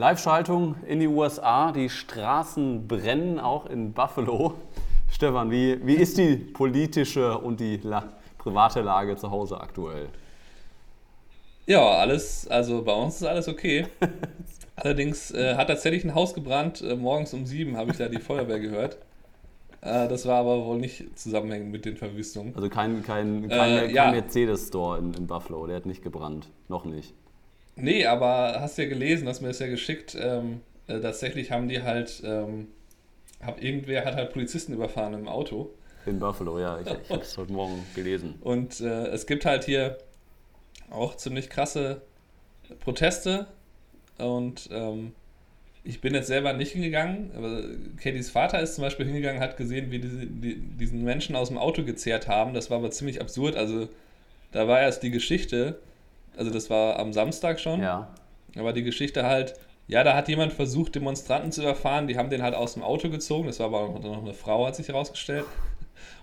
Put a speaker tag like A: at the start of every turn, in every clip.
A: Live-Schaltung in die USA. Die Straßen brennen auch in Buffalo. Stefan, wie, wie ist die politische und die La private Lage zu Hause aktuell?
B: Ja, alles, also bei uns ist alles okay. Allerdings äh, hat tatsächlich ein Haus gebrannt. Äh, morgens um sieben habe ich da die Feuerwehr gehört. Äh, das war aber wohl nicht zusammenhängend mit den Verwüstungen.
A: Also kein, kein, kein, äh, kein ja. Mercedes-Store in, in Buffalo, der hat nicht gebrannt. Noch nicht.
B: Nee, aber hast du ja gelesen, hast mir das ja geschickt. Ähm, äh, tatsächlich haben die halt, ähm, hab, irgendwer hat halt Polizisten überfahren im Auto.
A: In Buffalo, ja, ich, ich habe es heute Morgen gelesen.
B: Und äh, es gibt halt hier auch ziemlich krasse Proteste und ähm, ich bin jetzt selber nicht hingegangen, aber Katys Vater ist zum Beispiel hingegangen, hat gesehen, wie diese, die, diesen Menschen aus dem Auto gezehrt haben. Das war aber ziemlich absurd. Also da war erst die Geschichte, also das war am Samstag schon.
A: Ja.
B: Aber die Geschichte halt, ja, da hat jemand versucht, Demonstranten zu überfahren. Die haben den halt aus dem Auto gezogen. Das war aber noch eine Frau, hat sich herausgestellt.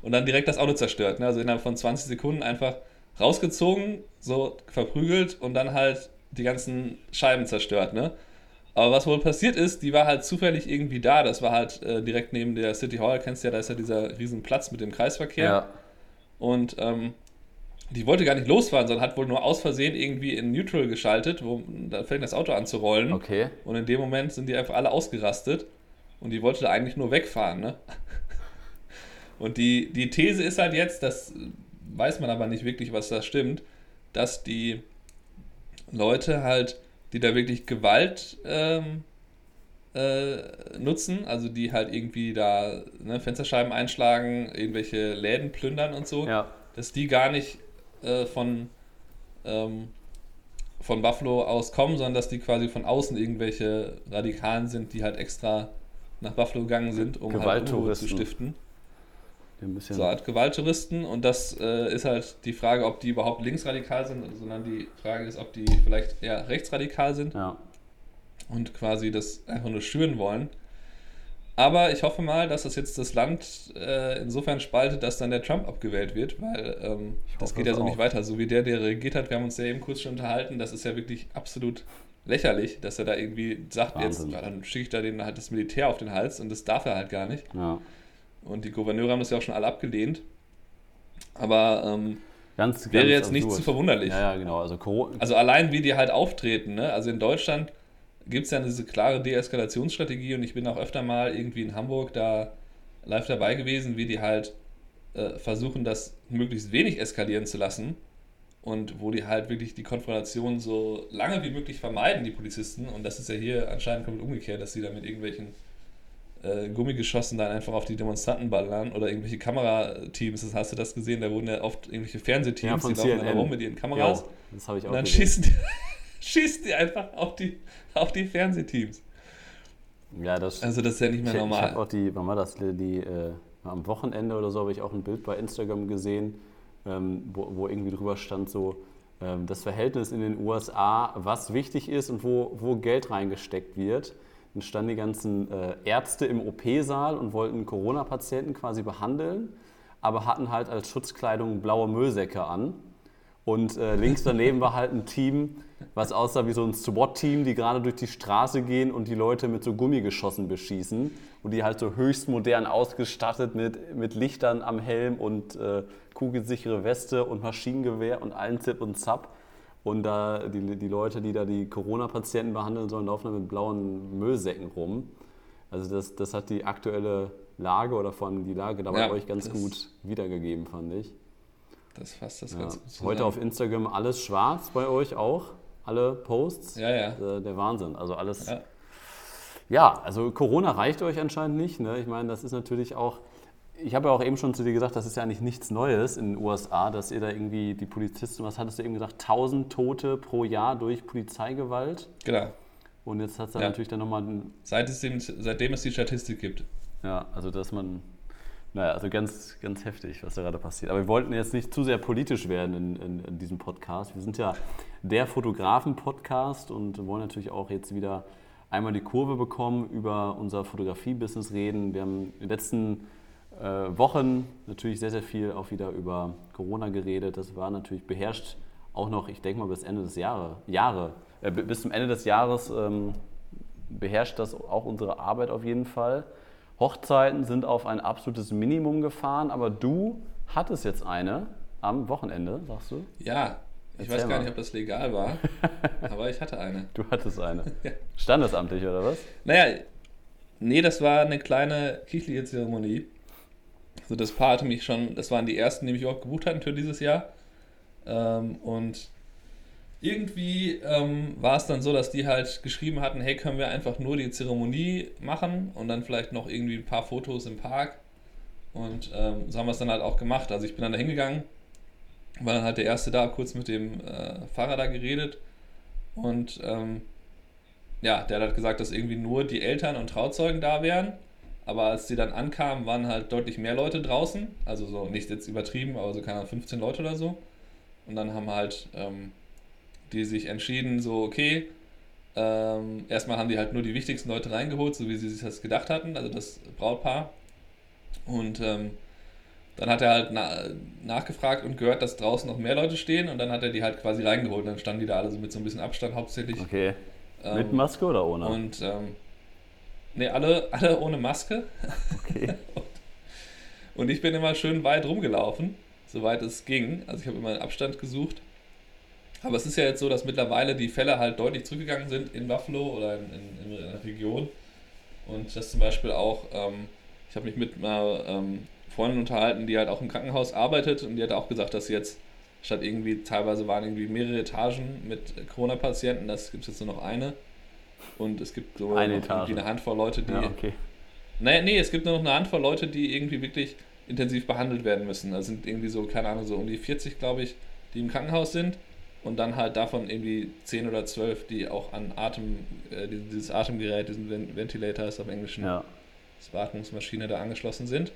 B: Und dann direkt das Auto zerstört. Ne? Also innerhalb von 20 Sekunden einfach rausgezogen, so verprügelt und dann halt die ganzen Scheiben zerstört. Ne? Aber was wohl passiert ist, die war halt zufällig irgendwie da. Das war halt äh, direkt neben der City Hall, kennst du ja, da ist ja dieser riesen Platz mit dem Kreisverkehr. Ja. Und ähm, die wollte gar nicht losfahren, sondern hat wohl nur aus Versehen irgendwie in Neutral geschaltet, wo dann fängt das Auto an zu rollen.
A: Okay.
B: Und in dem Moment sind die einfach alle ausgerastet. Und die wollte da eigentlich nur wegfahren, ne? Und die, die These ist halt jetzt, das weiß man aber nicht wirklich, was da stimmt, dass die Leute halt die da wirklich Gewalt ähm, äh, nutzen, also die halt irgendwie da ne, Fensterscheiben einschlagen, irgendwelche Läden plündern und so,
A: ja.
B: dass die gar nicht äh, von, ähm, von Buffalo aus kommen, sondern dass die quasi von außen irgendwelche Radikalen sind, die halt extra nach Buffalo gegangen sind, um halt Unruhe zu stiften so Art Gewalttouristen und das äh, ist halt die Frage, ob die überhaupt linksradikal sind, sondern die Frage ist, ob die vielleicht eher rechtsradikal sind
A: ja.
B: und quasi das einfach nur schüren wollen. Aber ich hoffe mal, dass das jetzt das Land äh, insofern spaltet, dass dann der Trump abgewählt wird, weil ähm, das geht ja so auch. nicht weiter. So wie der, der regiert hat, wir haben uns ja eben kurz schon unterhalten, das ist ja wirklich absolut lächerlich, dass er da irgendwie sagt, Wahnsinn. jetzt dann schicke ich da den, halt das Militär auf den Hals und das darf er halt gar nicht.
A: Ja.
B: Und die Gouverneure haben das ja auch schon alle abgelehnt. Aber ähm,
A: ganz,
B: wäre jetzt nicht zu verwunderlich.
A: Ja, ja, genau. Also,
B: also allein wie die halt auftreten. Ne? Also in Deutschland gibt es ja diese klare Deeskalationsstrategie und ich bin auch öfter mal irgendwie in Hamburg da live dabei gewesen, wie die halt äh, versuchen, das möglichst wenig eskalieren zu lassen und wo die halt wirklich die Konfrontation so lange wie möglich vermeiden, die Polizisten. Und das ist ja hier anscheinend komplett umgekehrt, dass sie da mit irgendwelchen äh, Gummigeschossen dann einfach auf die Demonstranten ballern oder irgendwelche Kamerateams. Das hast du das gesehen? Da wurden ja oft irgendwelche Fernsehteams,
A: ja, die laufen
B: dann rum mit ihren Kameras. Jo,
A: das habe ich auch
B: Und dann schießen die, schießen die einfach auf die, auf die Fernsehteams.
A: Ja, das,
B: also das ist ja nicht mehr
A: ich,
B: normal.
A: Ich habe auch die, wann war das, die, äh, am Wochenende oder so habe ich auch ein Bild bei Instagram gesehen, ähm, wo, wo irgendwie drüber stand so, ähm, das Verhältnis in den USA, was wichtig ist und wo, wo Geld reingesteckt wird. Dann standen die ganzen äh, Ärzte im OP-Saal und wollten Corona-Patienten quasi behandeln, aber hatten halt als Schutzkleidung blaue Müllsäcke an. Und äh, links daneben war halt ein Team, was aussah wie so ein SWAT-Team, die gerade durch die Straße gehen und die Leute mit so Gummigeschossen beschießen. Und die halt so höchst modern ausgestattet mit, mit Lichtern am Helm und äh, kugelsichere Weste und Maschinengewehr und allen Zip und Zap. Und da die, die Leute, die da die Corona-Patienten behandeln sollen, laufen da mit blauen Müllsäcken rum. Also das, das hat die aktuelle Lage oder vor allem die Lage da ja, bei euch ganz gut wiedergegeben, fand ich.
B: Das fasst das
A: ja.
B: ganz
A: gut Heute auf Instagram alles schwarz bei euch auch, alle Posts.
B: Ja, ja.
A: Der, der Wahnsinn. Also alles. Ja. ja. also Corona reicht euch anscheinend nicht. Ne? Ich meine, das ist natürlich auch ich habe ja auch eben schon zu dir gesagt, das ist ja eigentlich nichts Neues in den USA, dass ihr da irgendwie die Polizisten, was hattest du eben gesagt, 1000 Tote pro Jahr durch Polizeigewalt.
B: Genau.
A: Und jetzt hat es ja. natürlich dann nochmal.
B: Seit es den, seitdem es die Statistik gibt.
A: Ja, also dass man. Naja, also ganz, ganz heftig, was da gerade passiert. Aber wir wollten jetzt nicht zu sehr politisch werden in, in, in diesem Podcast. Wir sind ja der Fotografen-Podcast und wollen natürlich auch jetzt wieder einmal die Kurve bekommen, über unser Fotografie-Business reden. Wir haben in den letzten äh, Wochen natürlich sehr, sehr viel auch wieder über Corona geredet. Das war natürlich beherrscht auch noch, ich denke mal, bis Ende des Jahres, Jahre, äh, bis zum Ende des Jahres ähm, beherrscht das auch unsere Arbeit auf jeden Fall. Hochzeiten sind auf ein absolutes Minimum gefahren, aber du hattest jetzt eine am Wochenende, sagst du?
B: Ja, ich Erzähl weiß gar mal. nicht, ob das legal war, aber ich hatte eine.
A: Du hattest eine. ja. Standesamtlich oder was?
B: Naja, nee, das war eine kleine kirchliche Zeremonie. Also das Paar hatte mich schon, das waren die ersten, die mich überhaupt gebucht hatten für dieses Jahr. Ähm, und irgendwie ähm, war es dann so, dass die halt geschrieben hatten, hey, können wir einfach nur die Zeremonie machen und dann vielleicht noch irgendwie ein paar Fotos im Park. Und ähm, so haben wir es dann halt auch gemacht. Also ich bin dann da hingegangen, war dann halt der Erste da, kurz mit dem äh, Fahrer da geredet. Und ähm, ja, der hat halt gesagt, dass irgendwie nur die Eltern und Trauzeugen da wären. Aber als sie dann ankamen, waren halt deutlich mehr Leute draußen. Also so nicht jetzt übertrieben, aber so keine 15 Leute oder so. Und dann haben halt ähm, die sich entschieden, so, okay, ähm, erstmal haben die halt nur die wichtigsten Leute reingeholt, so wie sie sich das gedacht hatten, also das Brautpaar. Und ähm, dann hat er halt na nachgefragt und gehört, dass draußen noch mehr Leute stehen und dann hat er die halt quasi reingeholt. Dann standen die da alle so mit so ein bisschen Abstand hauptsächlich.
A: Okay. Ähm, mit Maske oder ohne?
B: Und ähm, ne, alle, alle ohne Maske. Okay. und, und ich bin immer schön weit rumgelaufen, soweit es ging. Also ich habe immer einen Abstand gesucht. Aber es ist ja jetzt so, dass mittlerweile die Fälle halt deutlich zurückgegangen sind in Buffalo oder in, in, in der Region. Und das zum Beispiel auch, ähm, ich habe mich mit einer ähm, Freundin unterhalten, die halt auch im Krankenhaus arbeitet und die hat auch gesagt, dass jetzt statt irgendwie, teilweise waren irgendwie mehrere Etagen mit Corona-Patienten, das gibt es jetzt nur noch eine. Und es gibt so
A: eine,
B: eine Handvoll Leute, die.
A: Ja, okay.
B: Nee, nee, es gibt nur noch eine Handvoll Leute, die irgendwie wirklich intensiv behandelt werden müssen. Da sind irgendwie so, keine Ahnung, so um die 40, glaube ich, die im Krankenhaus sind und dann halt davon irgendwie 10 oder 12, die auch an Atem, äh, dieses Atemgerät, diesen Ventilator ist auf Englisch,
A: ja.
B: das Beatmungsmaschine da angeschlossen sind.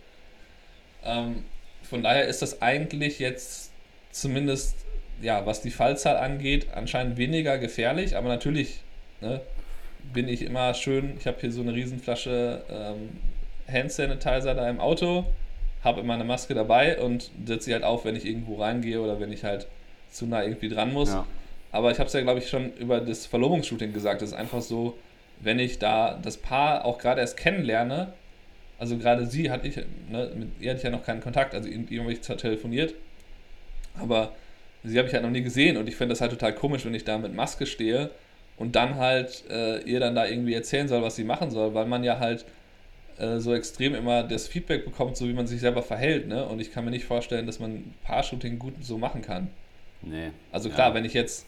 B: Ähm, von daher ist das eigentlich jetzt zumindest, ja, was die Fallzahl angeht, anscheinend weniger gefährlich, aber natürlich ne, bin ich immer schön, ich habe hier so eine Riesenflasche ähm, Hand Sanitizer da im Auto, habe immer eine Maske dabei und setze sie halt auf, wenn ich irgendwo reingehe oder wenn ich halt zu nah irgendwie dran muss. Ja. Aber ich habe es ja, glaube ich, schon über das Verlobungsshooting gesagt. Es ist einfach so, wenn ich da das Paar auch gerade erst kennenlerne, also gerade sie hatte ich, ne, mit ihr hatte ich ja noch keinen Kontakt, also ihr habe ich zwar telefoniert, aber sie habe ich halt noch nie gesehen und ich finde das halt total komisch, wenn ich da mit Maske stehe und dann halt äh, ihr dann da irgendwie erzählen soll, was sie machen soll, weil man ja halt äh, so extrem immer das Feedback bekommt, so wie man sich selber verhält, ne? Und ich kann mir nicht vorstellen, dass man Paar-Shooting gut so machen kann.
A: Nee.
B: Also klar, ja. wenn ich jetzt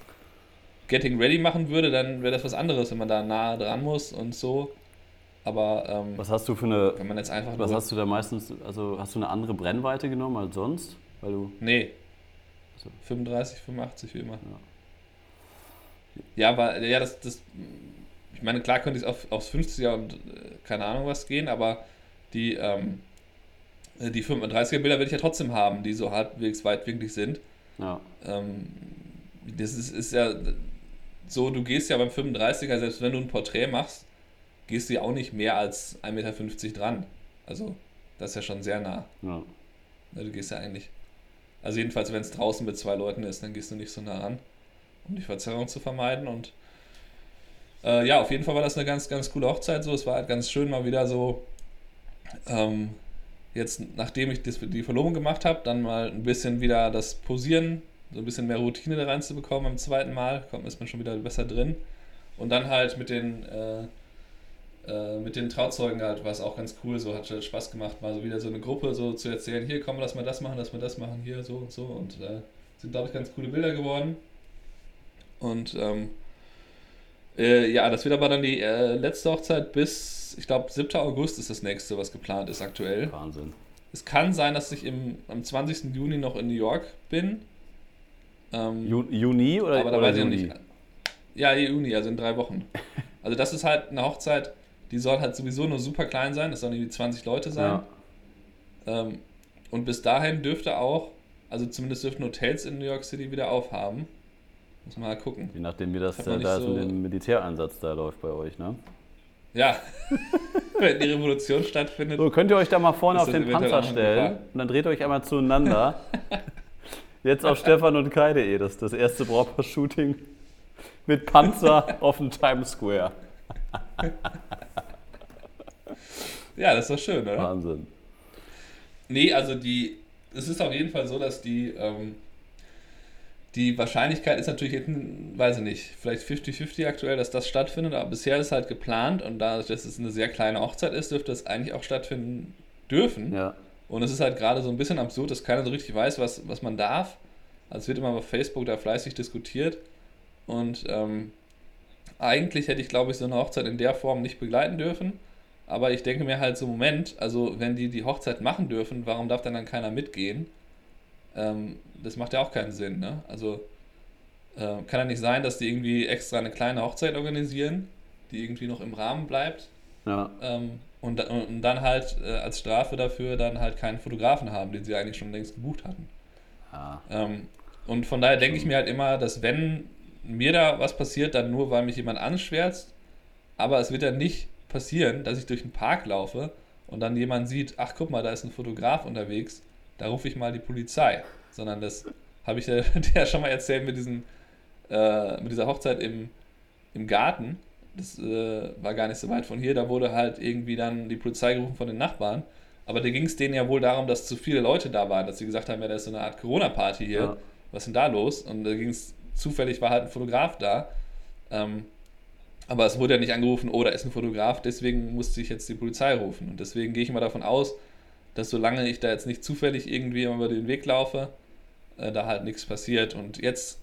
B: Getting Ready machen würde, dann wäre das was anderes, wenn man da nah dran muss und so. Aber ähm,
A: was hast du für eine?
B: Wenn man jetzt einfach
A: was hast du da meistens? Also hast du eine andere Brennweite genommen als sonst, weil du?
B: Nee. Also. 35, 85 wie immer. Ja, ja aber ja, das, das. Ich meine, klar könnte ich auf, aufs 50er und äh, keine Ahnung was gehen, aber die ähm, die 35er Bilder werde ich ja trotzdem haben, die so halbwegs weitwinklig sind.
A: Ja.
B: Ähm, das ist, ist ja so, du gehst ja beim 35er, selbst wenn du ein Porträt machst, gehst du ja auch nicht mehr als 1,50 Meter dran. Also, das ist ja schon sehr nah.
A: Ja.
B: Du gehst ja eigentlich. Also, jedenfalls, wenn es draußen mit zwei Leuten ist, dann gehst du nicht so nah ran, um die Verzerrung zu vermeiden. Und äh, ja, auf jeden Fall war das eine ganz, ganz coole Hochzeit. So, es war halt ganz schön, mal wieder so. Ähm, jetzt, nachdem ich die Verlobung gemacht habe, dann mal ein bisschen wieder das Posieren, so ein bisschen mehr Routine da reinzubekommen beim zweiten Mal, kommt ist man schon wieder besser drin. Und dann halt mit den, äh, äh, mit den Trauzeugen halt war es auch ganz cool, so hat halt Spaß gemacht, mal so wieder so eine Gruppe so zu erzählen, hier komm, lass mal das machen, lass mal das machen, hier so und so. Und äh, sind, glaube ich, ganz coole Bilder geworden. Und ähm, äh, ja, das wird aber dann die äh, letzte Hochzeit bis ich glaube, 7. August ist das nächste, was geplant ist aktuell.
A: Wahnsinn.
B: Es kann sein, dass ich im, am 20. Juni noch in New York bin.
A: Ähm, Juni oder
B: Aber da oder weiß ich noch nicht. Ja, Juni, also in drei Wochen. Also das ist halt eine Hochzeit, die soll halt sowieso nur super klein sein. Das sollen irgendwie 20 Leute sein. Ja. Ähm, und bis dahin dürfte auch, also zumindest dürften Hotels in New York City wieder aufhaben. Muss man mal gucken.
A: Je nachdem, wie das da so mit dem Militäreinsatz da läuft bei euch, ne?
B: Ja, wenn die Revolution stattfindet.
A: So, könnt ihr euch da mal vorne auf den Panzer stellen und dann dreht euch einmal zueinander. Jetzt auf Stefan und Kai.de, das das erste Brautpaar-Shooting mit Panzer auf dem Times Square.
B: ja, das ist doch schön, oder?
A: Wahnsinn.
B: Nee, also die, es ist auf jeden Fall so, dass die, ähm, die Wahrscheinlichkeit ist natürlich, jetzt, weiß ich nicht, vielleicht 50-50 aktuell, dass das stattfindet, aber bisher ist halt geplant und da dass es eine sehr kleine Hochzeit ist, dürfte es eigentlich auch stattfinden dürfen.
A: Ja.
B: Und es ist halt gerade so ein bisschen absurd, dass keiner so richtig weiß, was, was man darf. Also es wird immer auf Facebook da fleißig diskutiert. Und ähm, eigentlich hätte ich, glaube ich, so eine Hochzeit in der Form nicht begleiten dürfen. Aber ich denke mir halt so, Moment, also wenn die die Hochzeit machen dürfen, warum darf dann dann keiner mitgehen? Ähm, das macht ja auch keinen Sinn, ne? Also äh, kann ja nicht sein, dass die irgendwie extra eine kleine Hochzeit organisieren, die irgendwie noch im Rahmen bleibt.
A: Ja.
B: Ähm, und, und dann halt äh, als Strafe dafür dann halt keinen Fotografen haben, den sie eigentlich schon längst gebucht hatten.
A: ja.
B: Ähm, und von daher denke ich mir halt immer, dass wenn mir da was passiert, dann nur, weil mich jemand anschwärzt, aber es wird dann nicht passieren, dass ich durch den Park laufe und dann jemand sieht, ach guck mal, da ist ein Fotograf unterwegs, da rufe ich mal die Polizei. Sondern das habe ich dir ja schon mal erzählt mit, diesen, äh, mit dieser Hochzeit im, im Garten. Das äh, war gar nicht so weit von hier. Da wurde halt irgendwie dann die Polizei gerufen von den Nachbarn. Aber da ging es denen ja wohl darum, dass zu viele Leute da waren, dass sie gesagt haben, ja, da ist so eine Art Corona-Party hier.
A: Ja.
B: Was ist denn da los? Und da ging es, zufällig war halt ein Fotograf da. Ähm, aber es wurde ja nicht angerufen, oh, da ist ein Fotograf, deswegen musste ich jetzt die Polizei rufen. Und deswegen gehe ich mal davon aus, dass solange ich da jetzt nicht zufällig irgendwie über den Weg laufe, äh, da halt nichts passiert. Und jetzt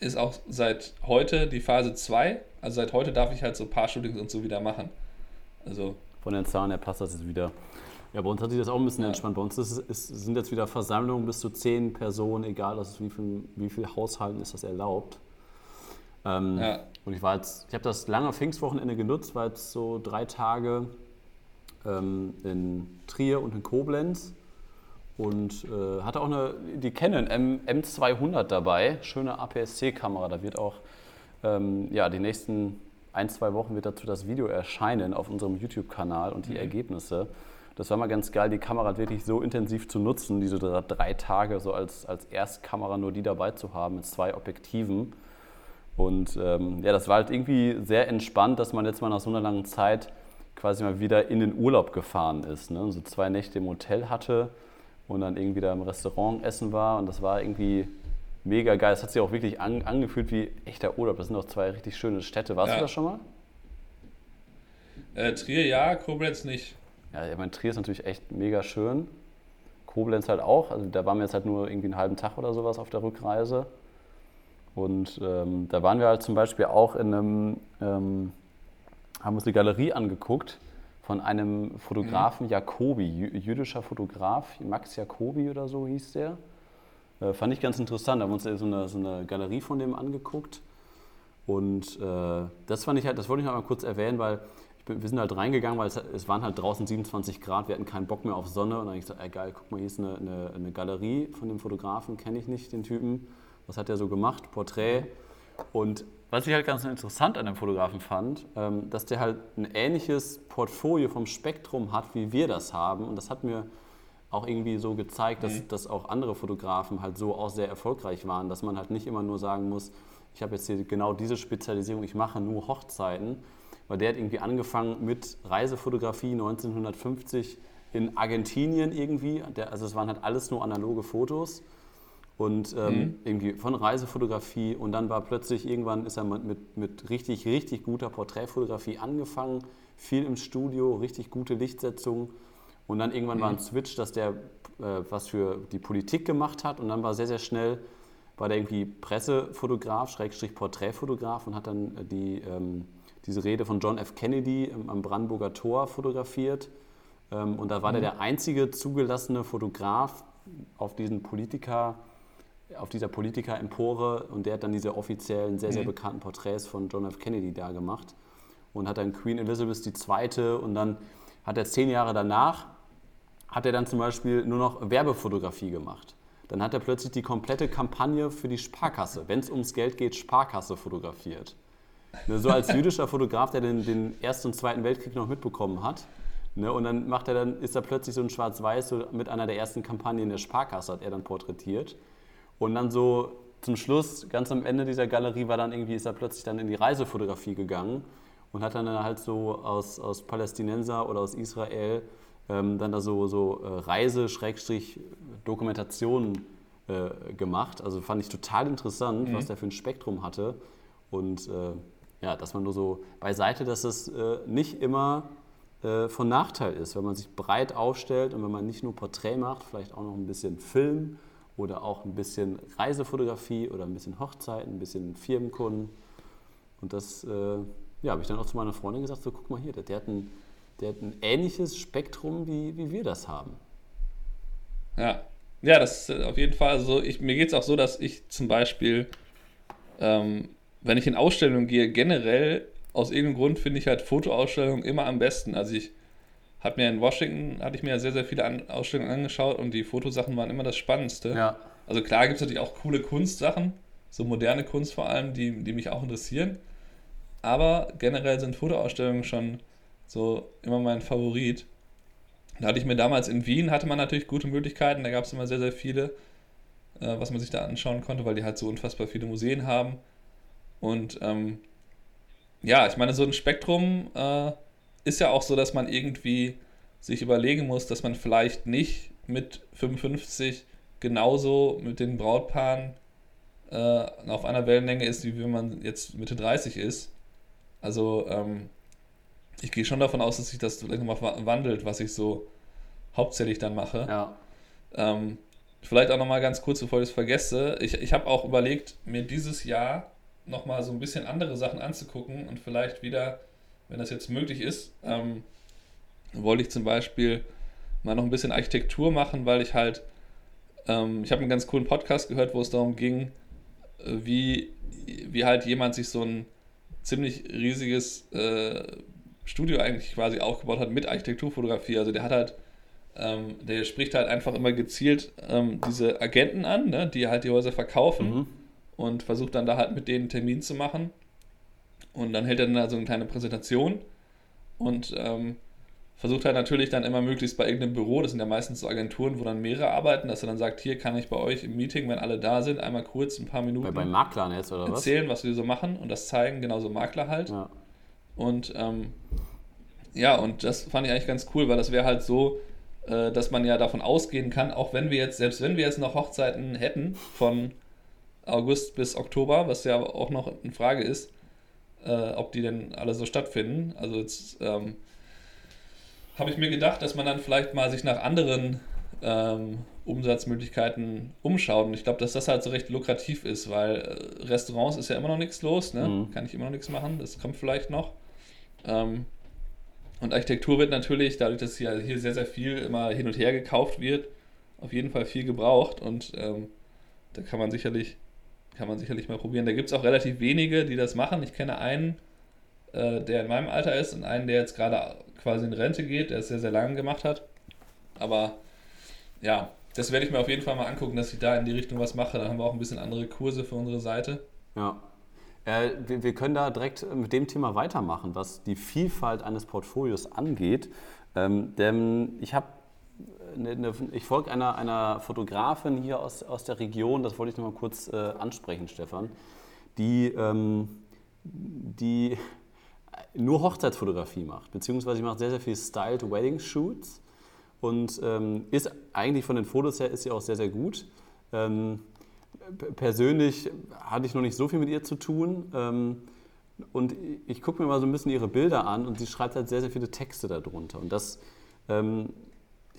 B: ist auch seit heute die Phase 2. Also seit heute darf ich halt so Paar-Shootings und so wieder machen. Also,
A: Von den Zahlen her passt das jetzt wieder. Ja, bei uns hat sich das auch ein bisschen
B: Ja.
A: entspannt. Bei uns ist, ist, sind jetzt wieder Versammlungen bis zu zehn Personen, egal aus wie viel, wie viel Haushalten ist das erlaubt. Ähm,
B: ja.
A: Und ich war jetzt, ich habe das lange Pfingstwochenende genutzt, war jetzt so drei Tage ähm, in Trier und in Koblenz und äh, hatte auch eine, die Canon M, M200 dabei, schöne APS-C-Kamera. Da wird auch, ähm, ja, die nächsten ein, zwei Wochen wird dazu das Video erscheinen auf unserem YouTube-Kanal und die Ergebnisse. Das war mal ganz geil, die Kamera wirklich so intensiv zu nutzen, diese drei, drei Tage so als, als Erstkamera nur die dabei zu haben mit zwei Objektiven. Und ähm, ja, das war halt irgendwie sehr entspannt, dass man jetzt mal nach so einer langen Zeit quasi mal wieder in den Urlaub gefahren ist. Ne? So zwei Nächte im Hotel hatte und dann irgendwie da im Restaurant essen war. Und das war irgendwie mega geil. Es hat sich auch wirklich an, angefühlt wie echter Urlaub. Das sind auch zwei richtig schöne Städte. Warst
B: Ja.
A: du da schon mal?
B: Äh, Trier ja, Koblenz nicht.
A: Ja, ich meine, Trier ist natürlich echt mega schön. Koblenz halt auch. Also da waren wir jetzt halt nur irgendwie einen halben Tag oder sowas auf der Rückreise. Und ähm, da waren wir halt zum Beispiel auch in einem, ähm, haben uns eine Galerie angeguckt von einem Fotografen, Jacobi, jü jüdischer Fotograf, Max Jacobi oder so hieß der. Äh, fand ich ganz interessant. Da haben wir uns so eine, so eine Galerie von dem angeguckt. Und äh, das fand ich halt, das wollte ich noch mal kurz erwähnen, weil bin, wir sind halt reingegangen, weil es, es waren halt draußen 27 Grad, wir hatten keinen Bock mehr auf Sonne. Und dann habe ich gesagt, ey geil, guck mal, hier ist eine, eine, eine Galerie von dem Fotografen, kenne ich nicht, den Typen. Was hat er so gemacht? Porträt. Und was ich halt ganz interessant an dem Fotografen fand, ähm, dass der halt ein ähnliches Portfolio vom Spektrum hat, wie wir das haben. Und das hat mir auch irgendwie so gezeigt, dass, dass auch andere Fotografen halt so auch sehr erfolgreich waren, dass man halt nicht immer nur sagen muss, ich habe jetzt hier genau diese Spezialisierung, ich mache nur Hochzeiten, weil der hat irgendwie angefangen mit Reisefotografie 1950 in Argentinien irgendwie, der, also es waren halt alles nur analoge Fotos und ähm, irgendwie von Reisefotografie und dann war plötzlich irgendwann ist er mit, mit, richtig, richtig guter Porträtfotografie angefangen, viel im Studio, richtig gute Lichtsetzung. Und dann irgendwann war ein Switch, dass der äh, was für die Politik gemacht hat. Und dann war sehr, sehr schnell, war der irgendwie Pressefotograf, Schrägstrich Porträtfotograf und hat dann äh, die, ähm, diese Rede von John F. Kennedy am Brandenburger Tor fotografiert. Ähm, und da war der der einzige zugelassene Fotograf auf diesen Politiker, auf dieser Politiker-Empore und der hat dann diese offiziellen, sehr, sehr bekannten Porträts von John F. Kennedy da gemacht und hat dann Queen Elizabeth II. und dann hat er zehn Jahre danach, hat er dann zum Beispiel nur noch Werbefotografie gemacht. Dann hat er plötzlich die komplette Kampagne für die Sparkasse, wenn es ums Geld geht, Sparkasse fotografiert. Ne, so als jüdischer Fotograf, der den, den Ersten und Zweiten Weltkrieg noch mitbekommen hat. Ne, und dann macht er dann, ist er plötzlich so ein Schwarz-Weiß, so mit einer der ersten Kampagnen der Sparkasse hat er dann porträtiert. Und dann so zum Schluss, ganz am Ende dieser Galerie, war dann irgendwie, ist er plötzlich dann in die Reisefotografie gegangen und hat dann halt so aus, aus Palästinenser oder aus Israel ähm, dann da so, so äh, Reise-Dokumentationen äh, gemacht. Also fand ich total interessant, mhm. was der für ein Spektrum hatte. Und äh, ja, dass man nur so beiseite, dass es äh, nicht immer äh, von Nachteil ist, wenn man sich breit aufstellt und wenn man nicht nur Porträt macht, vielleicht auch noch ein bisschen Film oder auch ein bisschen Reisefotografie oder ein bisschen Hochzeiten, ein bisschen Firmenkunden. Und das äh, ja, habe ich dann auch zu meiner Freundin gesagt, so guck mal hier, der, der, hat, ein, der hat ein ähnliches Spektrum, wie, wie wir das haben.
B: Ja, ja, das ist auf jeden Fall. Also ich, mir geht es auch so, dass ich zum Beispiel, ähm, wenn ich in Ausstellungen gehe, generell aus irgendeinem Grund finde ich halt Fotoausstellungen immer am besten. Also ich habe mir in Washington, hatte ich mir ja sehr, sehr viele An Ausstellungen angeschaut und die Fotosachen waren immer das Spannendste.
A: Ja.
B: Also klar gibt es natürlich auch coole Kunstsachen, so moderne Kunst vor allem, die, die mich auch interessieren. Aber generell sind Fotoausstellungen schon so immer mein Favorit. Da hatte ich mir damals in Wien, hatte man natürlich gute Möglichkeiten, da gab es immer sehr, sehr viele, äh, was man sich da anschauen konnte, weil die halt so unfassbar viele Museen haben. Und ähm, ja, ich meine, so ein Spektrum äh, ist ja auch so, dass man irgendwie sich überlegen muss, dass man vielleicht nicht mit 55 genauso mit den Brautpaaren äh, auf einer Wellenlänge ist, wie wenn man jetzt Mitte 30 ist. Also ähm, ich gehe schon davon aus, dass sich das vielleicht nochmal wandelt, was ich so hauptsächlich dann mache.
A: Ja.
B: Ähm, vielleicht auch nochmal ganz kurz, bevor ich es vergesse. Ich, ich habe auch überlegt, mir dieses Jahr nochmal so ein bisschen andere Sachen anzugucken und vielleicht wieder, wenn das jetzt möglich ist, ähm, wollte ich zum Beispiel mal noch ein bisschen Architektur machen, weil ich halt, ähm, ich habe einen ganz coolen Podcast gehört, wo es darum ging, äh, wie, wie halt jemand sich so ein ziemlich riesiges äh, Studio eigentlich quasi aufgebaut hat mit Architekturfotografie. Also der hat halt, ähm, der spricht halt einfach immer gezielt ähm, diese Agenten an, ne, die halt die Häuser verkaufen. Mhm und versucht dann da halt mit denen einen Termin zu machen. Und dann hält er dann da so eine kleine Präsentation und ähm, versucht halt natürlich dann immer möglichst bei irgendeinem Büro, das sind ja meistens so Agenturen, wo dann mehrere arbeiten, dass er dann sagt, hier kann ich bei euch im Meeting, wenn alle da sind, einmal kurz ein paar Minuten
A: bei, bei Maklern jetzt oder
B: erzählen, was? was wir so machen und das zeigen, genauso Makler halt. Ja. Und ähm, ja, und das fand ich eigentlich ganz cool, weil das wäre halt so, äh, dass man ja davon ausgehen kann, auch wenn wir jetzt, selbst wenn wir jetzt noch Hochzeiten hätten von August bis Oktober, was ja auch noch in Frage ist, äh, ob die denn alle so stattfinden. Also jetzt ähm, habe ich mir gedacht, dass man dann vielleicht mal sich nach anderen ähm, Umsatzmöglichkeiten umschaut. Und ich glaube, dass das halt so recht lukrativ ist, weil äh, Restaurants ist ja immer noch nichts los, ne? Mhm. Kann ich immer noch nichts machen, das kommt vielleicht noch. Ähm, und Architektur wird natürlich, dadurch, dass hier, hier sehr, sehr viel immer hin und her gekauft wird, auf jeden Fall viel gebraucht. Und ähm, da kann man sicherlich kann man sicherlich mal probieren. Da gibt es auch relativ wenige, die das machen. Ich kenne einen, äh, der in meinem Alter ist und einen, der jetzt gerade quasi in Rente geht, der es sehr, sehr lange gemacht hat. Aber ja, das werde ich mir auf jeden Fall mal angucken, dass ich da in die Richtung was mache. Dann haben wir auch ein bisschen andere Kurse für unsere Seite.
A: Ja. Äh, wir, wir, können da direkt mit dem Thema weitermachen, was die Vielfalt eines Portfolios angeht. Ähm, denn ich habe eine, ich folge einer, einer Fotografin hier aus, aus der Region, das wollte ich noch mal kurz äh, ansprechen, Stefan, die, ähm, die nur Hochzeitsfotografie macht, beziehungsweise sie macht sehr, sehr viel Styled Wedding Shoots und ähm, ist eigentlich von den Fotos her ist sie auch sehr, sehr gut. Ähm, persönlich hatte ich noch nicht so viel mit ihr zu tun. Ähm, und ich gucke mir mal so ein bisschen ihre Bilder an und sie schreibt halt sehr, sehr viele Texte darunter. Und das ähm,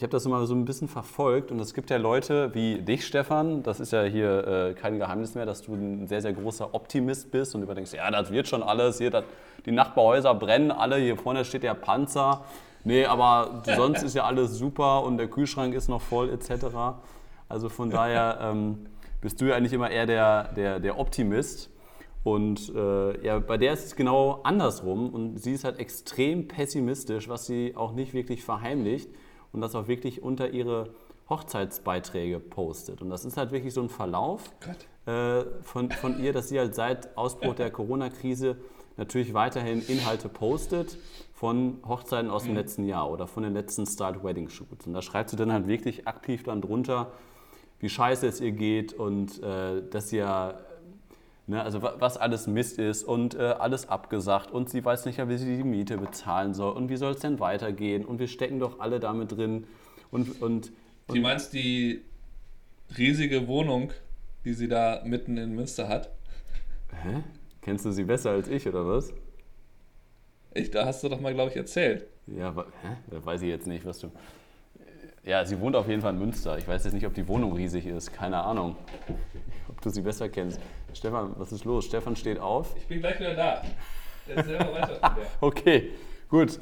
A: habe das immer so ein bisschen verfolgt und es gibt ja Leute wie dich, Stefan, das ist ja hier äh, kein Geheimnis mehr, dass du ein sehr, sehr großer Optimist bist und überdenkst, ja, das wird schon alles, hier, das, die Nachbarhäuser brennen alle, hier vorne steht der Panzer, nee, aber sonst ist ja alles super und der Kühlschrank ist noch voll etc. Also von daher ähm, bist du ja eigentlich immer eher der, der, der Optimist. Und äh, ja, bei der ist es genau andersrum und sie ist halt extrem pessimistisch, was sie auch nicht wirklich verheimlicht und das auch wirklich unter ihre Hochzeitsbeiträge postet. Und das ist halt wirklich so ein Verlauf äh, von, von ihr, dass sie halt seit Ausbruch der Corona-Krise natürlich weiterhin Inhalte postet von Hochzeiten aus dem mhm. letzten Jahr oder von den letzten Start Wedding Shoots. Und da schreibt sie dann halt wirklich aktiv dann drunter, wie scheiße es ihr geht und äh, dass sie ja Ne, also was alles Mist ist und äh, alles abgesagt und sie weiß nicht mehr, wie sie die Miete bezahlen soll und wie soll es denn weitergehen und wir stecken doch alle damit drin und... und, und
B: du meinst die riesige Wohnung, die sie da mitten in Münster hat?
A: Hä? Kennst du sie besser als ich oder was?
B: Ich, da hast du doch mal, glaube ich, erzählt.
A: Ja, hä? Da weiß ich jetzt nicht, was du... Ja, sie wohnt auf jeden Fall in Münster. Ich weiß jetzt nicht, ob die Wohnung riesig ist. Keine Ahnung. Ob du sie besser kennst. Stefan, was ist los? Stefan steht auf.
B: Ich bin gleich wieder da. Ist selber weiter.
A: okay, gut.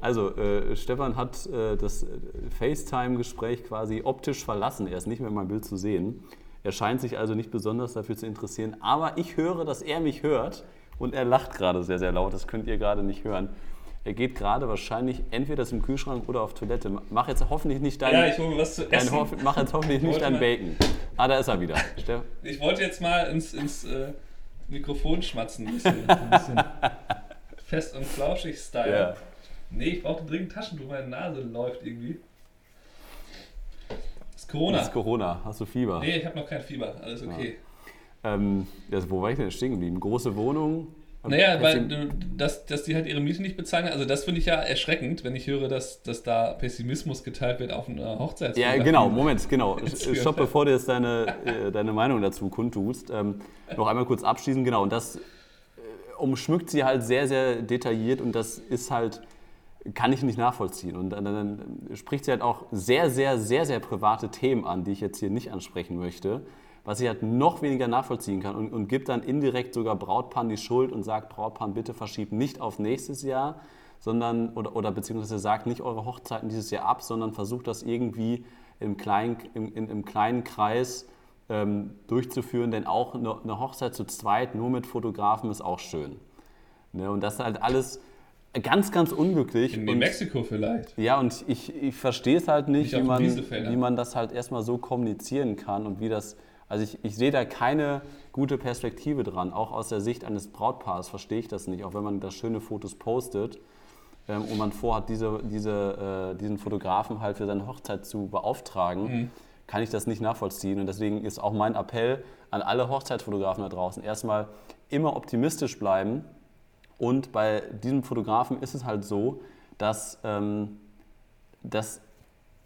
A: Also, äh, Stefan hat äh, das FaceTime-Gespräch quasi optisch verlassen. Er ist nicht mehr in meinem Bild zu sehen. Er scheint sich also nicht besonders dafür zu interessieren. Aber ich höre, dass er mich hört und er lacht gerade sehr, sehr laut. Das könnt ihr gerade nicht hören. Er geht gerade wahrscheinlich entweder zum Kühlschrank oder auf Toilette. Mach jetzt hoffentlich nicht dein,
B: ja, ich hole was zu essen.
A: Hoff, mach jetzt hoffentlich nicht dein Bacon. Ah, da ist er wieder.
B: Ich wollte jetzt mal ins, ins äh, Mikrofon schmatzen. Ein bisschen, ein bisschen fest und flauschig Style. Ja. Nee, ich brauche dringend Taschentuch, meine Nase läuft irgendwie.
A: Das ist Corona. Das ist Corona. Hast du Fieber?
B: Nee, ich habe noch kein Fieber. Alles okay.
A: Ja. Ähm, also wo war ich denn stehen geblieben? Große Wohnung,
B: naja, weil dass, dass die halt ihre Miete nicht bezahlen. Also das finde ich ja erschreckend, wenn ich höre, dass, dass da Pessimismus geteilt wird auf einer Hochzeit.
A: Ja, genau, Moment, genau. Stopp, bevor du jetzt deine, äh, deine Meinung dazu kundtust. Ähm, noch einmal kurz abschließen, genau. Und das äh, umschmückt sie halt sehr, sehr detailliert und das ist halt, kann ich nicht nachvollziehen. Und dann, dann spricht sie halt auch sehr, sehr, sehr, sehr private Themen an, die ich jetzt hier nicht ansprechen möchte was ich halt noch weniger nachvollziehen kann und, und gibt dann indirekt sogar Brautpaaren die Schuld und sagt, Brautpaaren, bitte verschiebt nicht auf nächstes Jahr, sondern, oder, oder beziehungsweise sagt nicht eure Hochzeiten dieses Jahr ab, sondern versucht das irgendwie im kleinen, im, im, im kleinen Kreis ähm, durchzuführen, denn auch eine, eine, Hochzeit zu zweit nur mit Fotografen ist auch schön. Ne? Und das ist halt alles ganz, ganz unglücklich.
B: In, in Mexiko vielleicht.
A: Ja, und ich, ich verstehe es halt nicht, nicht wie, man, wie man das halt erstmal so kommunizieren kann und wie das also ich, ich sehe da keine gute Perspektive dran. Auch aus der Sicht eines Brautpaars verstehe ich das nicht, auch wenn man da schöne Fotos postet ähm, und man vorhat, diese, diese, äh, diesen Fotografen halt für seine Hochzeit zu beauftragen. Mhm. Kann ich das nicht nachvollziehen. Und deswegen ist auch mein Appell an alle Hochzeitsfotografen da draußen: erstmal immer optimistisch bleiben. Und bei diesem Fotografen ist es halt so, dass, ähm, dass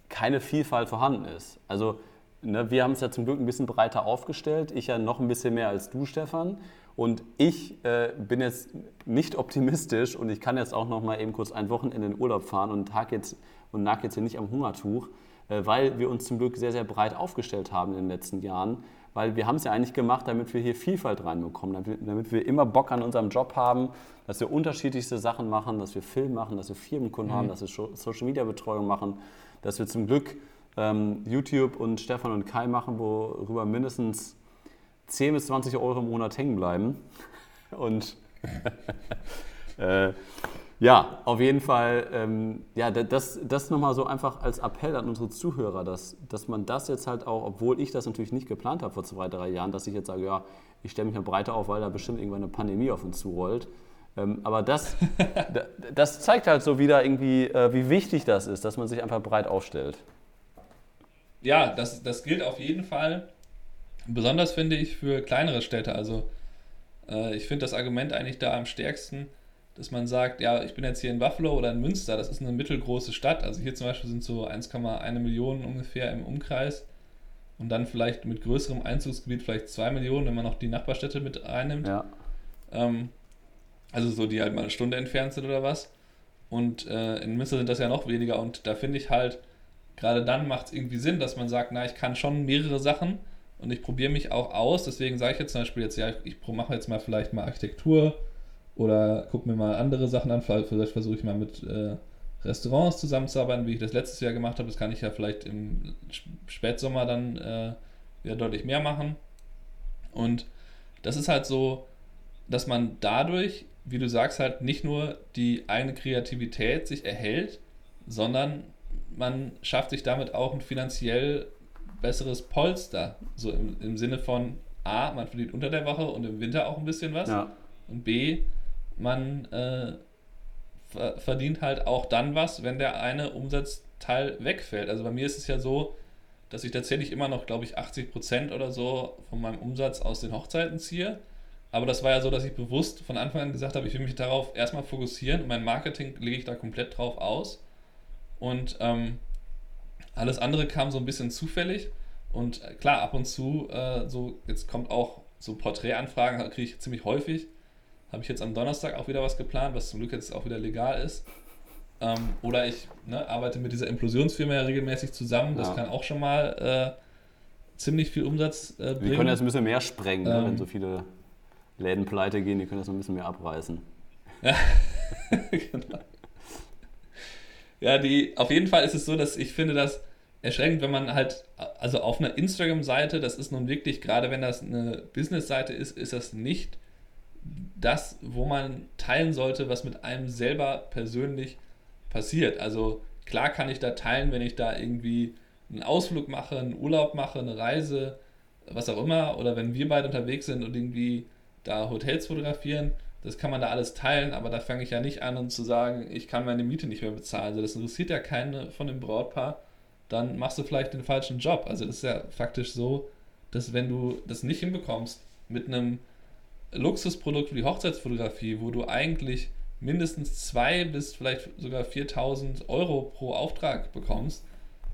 A: keine Vielfalt vorhanden ist. Also ne, wir haben es ja zum Glück ein bisschen breiter aufgestellt. Ich ja noch ein bisschen mehr als du, Stefan. Und ich äh, bin jetzt nicht optimistisch und ich kann jetzt auch noch mal eben kurz ein Wochenende in den Urlaub fahren und, tag jetzt, und nag jetzt hier nicht am Hungertuch, äh, weil wir uns zum Glück sehr, sehr breit aufgestellt haben in den letzten Jahren. Weil wir haben es ja eigentlich gemacht, damit wir hier Vielfalt reinbekommen, damit, damit wir immer Bock an unserem Job haben, dass wir unterschiedlichste Sachen machen, dass wir Film machen, dass wir Firmenkunden mhm. haben, dass wir Social-Media-Betreuung machen, dass wir zum Glück ähm, YouTube und Stefan und Kai machen, worüber mindestens 10 bis 20 Euro im Monat hängen bleiben. Und äh, ja, auf jeden Fall, ähm, ja, das, das nochmal so einfach als Appell an unsere Zuhörer, dass, dass man das jetzt halt auch, obwohl ich das natürlich nicht geplant habe vor zwei, drei Jahren, dass ich jetzt sage, ja, ich stelle mich mal breiter auf, weil da bestimmt irgendwann eine Pandemie auf uns zurollt. Ähm, aber das, das zeigt halt so wieder irgendwie, äh, wie wichtig das ist, dass man sich einfach breit aufstellt
B: ja, das, das gilt auf jeden Fall. Besonders finde ich für kleinere Städte. Also äh, ich finde das Argument eigentlich da am stärksten, dass man sagt, ja, ich bin jetzt hier in Buffalo oder in Münster, das ist eine mittelgroße Stadt. Also hier zum Beispiel sind so 1,1 Millionen ungefähr im Umkreis. Und dann vielleicht mit größerem Einzugsgebiet vielleicht 2 Millionen, wenn man noch die Nachbarstädte mit einnimmt. Ja. Ähm, also so, die halt mal eine Stunde entfernt sind oder was. Und äh, in Münster sind das ja noch weniger. Und da finde ich halt, gerade dann macht es irgendwie Sinn, dass man sagt, na, ich kann schon mehrere Sachen und ich probiere mich auch aus. Deswegen sage ich jetzt zum Beispiel jetzt, ja, ich mache jetzt mal vielleicht mal Architektur oder gucke mir mal andere Sachen an. Vielleicht versuche ich mal mit äh, Restaurants zusammenzuarbeiten, wie ich das letztes Jahr gemacht habe. Das kann ich ja vielleicht im Spätsommer dann äh, wieder deutlich mehr machen. Und das ist halt so, dass man dadurch, wie du sagst, halt nicht nur die eigene Kreativität sich erhält, sondern man schafft sich damit auch ein finanziell besseres Polster. So im, im Sinne von A, man verdient unter der Woche und im Winter auch ein bisschen was. Ja. Und B, man äh, verdient halt auch dann was, wenn der eine Umsatzteil wegfällt. Also bei mir ist es ja so, dass ich tatsächlich immer noch, glaube ich, 80% oder so von meinem Umsatz aus den Hochzeiten ziehe. Aber das war ja so, dass ich bewusst von Anfang an gesagt habe, ich will mich darauf erstmal fokussieren und mein Marketing lege ich da komplett drauf aus. Und ähm, alles andere kam so ein bisschen zufällig. Und äh, klar, ab und zu, äh, so, jetzt kommt auch so Porträtanfragen, kriege ich ziemlich häufig. Habe ich jetzt am Donnerstag auch wieder was geplant, was zum Glück jetzt auch wieder legal ist. Ähm, oder ich ne, arbeite mit dieser Implosionsfirma ja regelmäßig zusammen. Das ja. kann auch schon mal äh, ziemlich viel Umsatz
A: äh, bringen. Wir können das ein bisschen mehr sprengen, ähm, ne, wenn ähm. so viele Läden pleite gehen, die können das ein bisschen mehr abreißen.
B: Ja, genau. Ja, die, auf jeden Fall ist es so, dass ich finde das erschreckend, wenn man halt, also auf einer Instagram-Seite, das ist nun wirklich, gerade wenn das eine Business-Seite ist, ist das nicht das, wo man teilen sollte, was mit einem selber persönlich passiert. Also klar kann ich da teilen, wenn ich da irgendwie einen Ausflug mache, einen Urlaub mache, eine Reise, was auch immer, oder wenn wir beide unterwegs sind und irgendwie da Hotels fotografieren, das kann man da alles teilen, aber da fange ich ja nicht an, um zu sagen, ich kann meine Miete nicht mehr bezahlen. Also das interessiert ja keinen von dem Brautpaar. Dann machst du vielleicht den falschen Job. Also das ist ja faktisch so, dass wenn du das nicht hinbekommst mit einem Luxusprodukt wie Hochzeitsfotografie, wo du eigentlich mindestens zwei bis vielleicht sogar 4000 Euro pro Auftrag bekommst,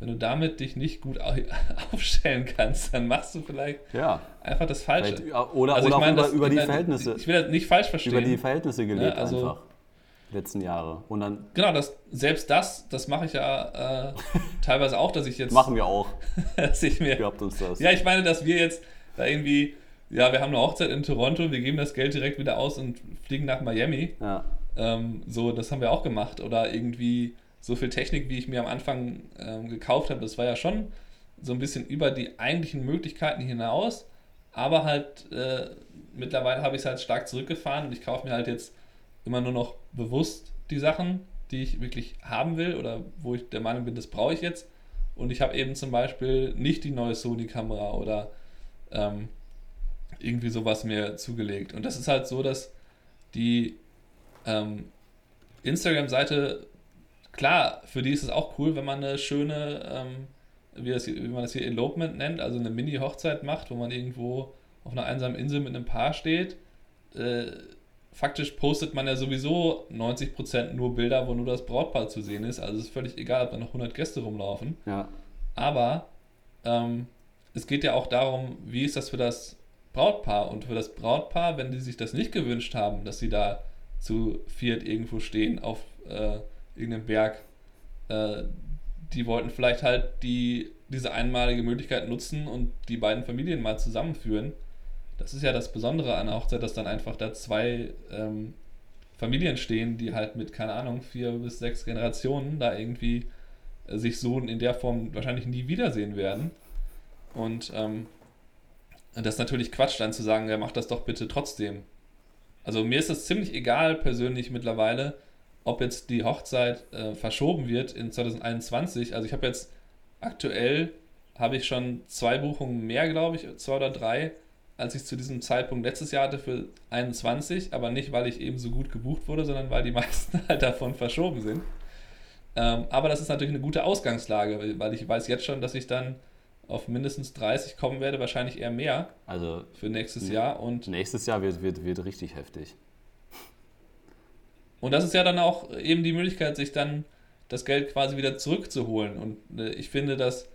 B: wenn du damit dich nicht gut aufstellen kannst, dann machst du vielleicht
A: ja.
B: einfach das Falsche.
A: Oder, also oder meine, über, über die Verhältnisse.
B: Ich will das nicht falsch verstehen.
A: Über die Verhältnisse gelebt ja, also, einfach. Letzten Jahre. Und dann
B: genau, das, selbst das, das mache ich ja äh, teilweise auch, dass ich jetzt.
A: Machen wir auch.
B: dass ich mir.
A: Glaubt uns das.
B: Ja, ich meine, dass wir jetzt da irgendwie. Ja, wir haben eine Hochzeit in Toronto, wir geben das Geld direkt wieder aus und fliegen nach Miami.
A: Ja.
B: Ähm, so, das haben wir auch gemacht. Oder irgendwie so viel Technik, wie ich mir am Anfang ähm, gekauft habe, das war ja schon so ein bisschen über die eigentlichen Möglichkeiten hinaus. Aber halt äh, mittlerweile habe ich es halt stark zurückgefahren und ich kaufe mir halt jetzt immer nur noch bewusst die Sachen, die ich wirklich haben will oder wo ich der Meinung bin, das brauche ich jetzt. Und ich habe eben zum Beispiel nicht die neue Sony-Kamera oder ähm, irgendwie sowas mir zugelegt. Und das ist halt so, dass die ähm, Instagram-Seite klar, für die ist es auch cool, wenn man eine schöne, ähm, wie, das, wie man das hier Elopement nennt, also eine Mini-Hochzeit macht, wo man irgendwo auf einer einsamen Insel mit einem Paar steht. Äh, faktisch postet man ja sowieso 90% nur Bilder, wo nur das Brautpaar zu sehen ist. Also es ist völlig egal, ob da noch 100 Gäste rumlaufen.
A: Ja.
B: Aber ähm, es geht ja auch darum, wie ist das für das Brautpaar und für das Brautpaar, wenn die sich das nicht gewünscht haben, dass sie da zu viert irgendwo stehen auf äh, irgendeinem Berg. Äh, die wollten vielleicht halt die, diese einmalige Möglichkeit nutzen und die beiden Familien mal zusammenführen. Das ist ja das Besondere an der Hochzeit, dass dann einfach da zwei ähm, Familien stehen, die halt mit, keine Ahnung, vier bis sechs Generationen da irgendwie äh, sich so in der Form wahrscheinlich nie wiedersehen werden. Und ähm, das ist natürlich Quatsch, dann zu sagen, ja, mach das doch bitte trotzdem. Also mir ist das ziemlich egal persönlich mittlerweile, ob jetzt die Hochzeit äh, verschoben wird in 2021. Also ich habe jetzt aktuell habe ich schon zwei Buchungen mehr, glaube ich, zwei oder drei, als ich zu diesem Zeitpunkt letztes Jahr hatte für 21, aber nicht, weil ich eben so gut gebucht wurde, sondern weil die meisten halt davon verschoben sind. Ähm, aber das ist natürlich eine gute Ausgangslage, weil ich weiß jetzt schon, dass ich dann auf mindestens 30 kommen werde, wahrscheinlich eher mehr.
A: Also
B: für nächstes Jahr. Und
A: nächstes Jahr wird, wird, wird richtig heftig.
B: Und das ist ja dann auch eben die Möglichkeit, sich dann das Geld quasi wieder zurückzuholen. Und äh, ich finde, dass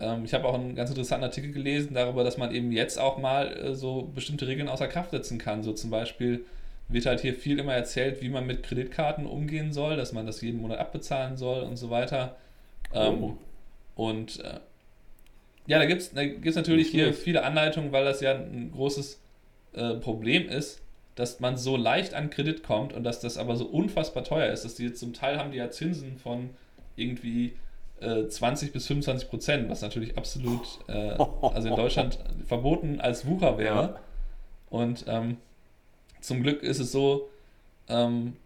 B: ähm, ich habe auch einen ganz interessanten Artikel gelesen darüber, dass man eben jetzt auch mal äh, so bestimmte Regeln außer Kraft setzen kann. So zum Beispiel wird halt hier viel immer erzählt, wie man mit Kreditkarten umgehen soll, dass man das jeden Monat abbezahlen soll und so weiter. Ähm, oh. Und äh, ja, da gibt es da gibt's natürlich hier viele Anleitungen, weil das ja ein großes äh, Problem ist dass man so leicht an Kredit kommt und dass das aber so unfassbar teuer ist, dass die jetzt zum Teil haben die ja Zinsen von irgendwie äh, 20 bis 25 Prozent, was natürlich absolut, äh, also in Deutschland verboten als Wucher wäre. Ja. Und ähm, zum Glück ist es so, ähm,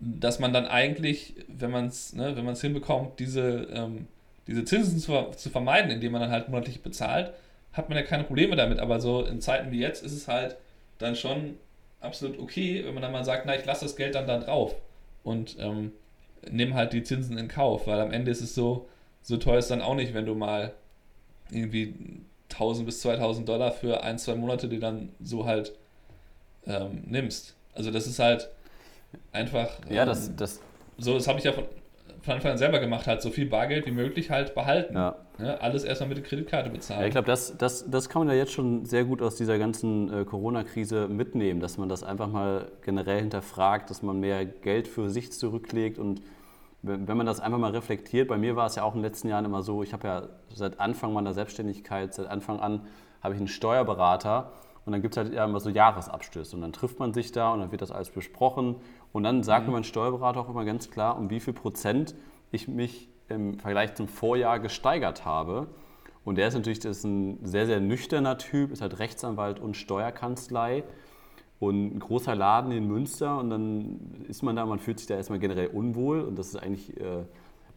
B: dass man dann eigentlich, wenn man es ne, wenn hinbekommt, diese, ähm, diese Zinsen zu, zu vermeiden, indem man dann halt monatlich bezahlt, hat man ja keine Probleme damit. Aber so in Zeiten wie jetzt ist es halt, dann schon absolut okay, wenn man dann mal sagt, na, ich lasse das Geld dann da drauf und ähm, nimm halt die Zinsen in Kauf, weil am Ende ist es so, so teuer ist dann auch nicht, wenn du mal irgendwie 1000 bis 2000 Dollar für ein, zwei Monate, die dann so halt ähm, nimmst. Also das ist halt einfach.
A: Ja, das, ähm, das
B: so, das habe ich ja von, von Anfang an selber gemacht, halt so viel Bargeld wie möglich halt behalten. Ja. Ja, alles erstmal mit der Kreditkarte bezahlen. Ja,
A: ich glaube, das, das, das kann man ja jetzt schon sehr gut aus dieser ganzen äh, Corona-Krise mitnehmen, dass man das einfach mal generell hinterfragt, dass man mehr Geld für sich zurücklegt und wenn man das einfach mal reflektiert, bei mir war es ja auch in den letzten Jahren immer so, ich habe ja seit Anfang meiner Selbstständigkeit, seit Anfang an habe ich einen Steuerberater und dann gibt es halt immer so Jahresabschlüsse und dann trifft man sich da und dann wird das alles besprochen und dann sagt mhm. mein Steuerberater auch immer ganz klar, um wie viel Prozent ich mich im Vergleich zum Vorjahr gesteigert habe. Und der ist natürlich das ist ein sehr, sehr nüchterner Typ, ist halt Rechtsanwalt und Steuerkanzlei und ein großer Laden in Münster und dann ist man da, man fühlt sich da erstmal generell unwohl und das ist eigentlich, äh,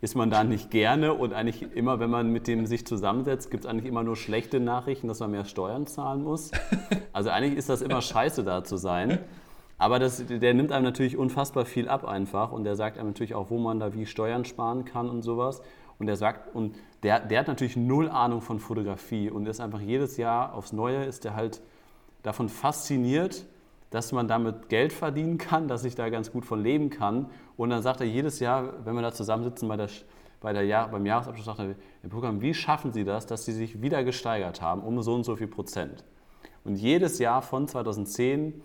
A: ist man da nicht gerne und eigentlich immer, wenn man mit dem sich zusammensetzt, gibt es eigentlich immer nur schlechte Nachrichten, dass man mehr Steuern zahlen muss. Also eigentlich ist das immer scheiße da zu sein. Aber das, der nimmt einem natürlich unfassbar viel ab einfach und der sagt einem natürlich auch, wo man da wie Steuern sparen kann und sowas. Und der sagt, und der, der hat natürlich null Ahnung von Fotografie und ist einfach jedes Jahr aufs Neue, ist der halt davon fasziniert, dass man damit Geld verdienen kann, dass ich da ganz gut von leben kann. Und dann sagt er jedes Jahr, wenn wir da zusammensitzen bei der, bei der Jahr, beim Jahresabschluss, sagt er, Herr Programm, wie schaffen Sie das, dass Sie sich wieder gesteigert haben um so und so viel Prozent? Und jedes Jahr von 2010,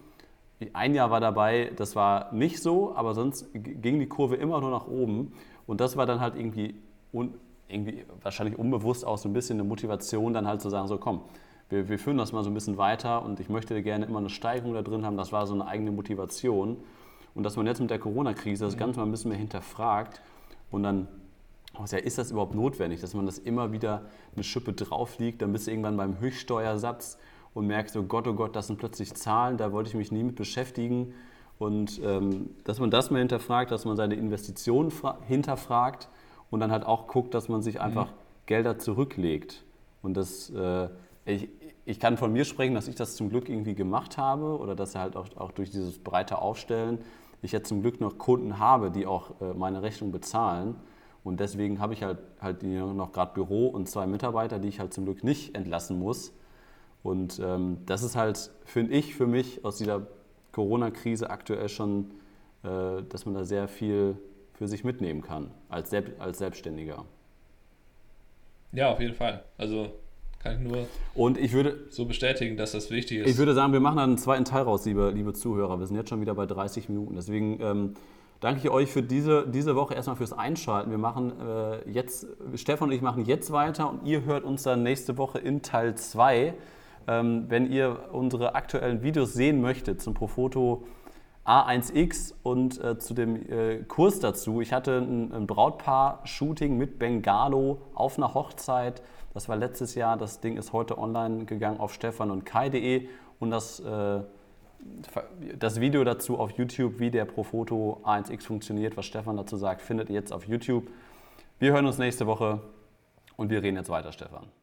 A: ein Jahr war dabei, das war nicht so, aber sonst ging die Kurve immer nur nach oben. Und das war dann halt irgendwie, un, irgendwie wahrscheinlich unbewusst auch so ein bisschen eine Motivation, dann halt zu sagen, so komm, wir, wir führen das mal so ein bisschen weiter und ich möchte gerne immer eine Steigerung da drin haben. Das war so eine eigene Motivation. Und dass man jetzt mit der Corona-Krise das Ganze mal ein bisschen mehr hinterfragt und dann ja, ist das überhaupt notwendig, dass man das immer wieder eine Schippe drauf liegt, dann bist du irgendwann beim Höchststeuersatz und merkst, oh Gott, oh Gott, das sind plötzlich Zahlen, da wollte ich mich nie mit beschäftigen. Und ähm, dass man das mal hinterfragt, dass man seine Investitionen hinterfragt und dann halt auch guckt, dass man sich einfach mhm. Gelder zurücklegt. Und das, äh, ich, ich kann von mir sprechen, dass ich das zum Glück irgendwie gemacht habe oder dass halt auch, auch durch dieses breite Aufstellen ich jetzt zum Glück noch Kunden habe, die auch äh, meine Rechnung bezahlen. Und deswegen habe ich halt, halt noch gerade Büro und zwei Mitarbeiter, die ich halt zum Glück nicht entlassen muss. Und ähm, das ist halt, finde ich, für mich aus dieser Corona-Krise aktuell schon, äh, dass man da sehr viel für sich mitnehmen kann als, Selb als Selbstständiger.
B: Ja, auf jeden Fall. Also kann ich nur
A: und ich würde,
B: so bestätigen, dass das wichtig ist.
A: Ich würde sagen, wir machen einen zweiten Teil raus, liebe, liebe Zuhörer. Wir sind jetzt schon wieder bei 30 Minuten. Deswegen ähm, danke ich euch für diese, diese Woche erstmal fürs Einschalten. Wir machen äh, jetzt, Stefan und ich machen jetzt weiter und ihr hört uns dann nächste Woche in Teil 2. Ähm, wenn ihr unsere aktuellen Videos sehen möchtet zum Profoto A1X und äh, zu dem äh, Kurs dazu. Ich hatte ein, ein Brautpaar-Shooting mit Bengalo auf einer Hochzeit das war letztes Jahr. Das Ding ist heute online gegangen auf stefan und kai.de und das, äh, das Video dazu auf YouTube, wie der Profoto A1X funktioniert, was Stefan dazu sagt, findet ihr jetzt auf YouTube. Wir hören uns nächste Woche und wir reden jetzt weiter, Stefan.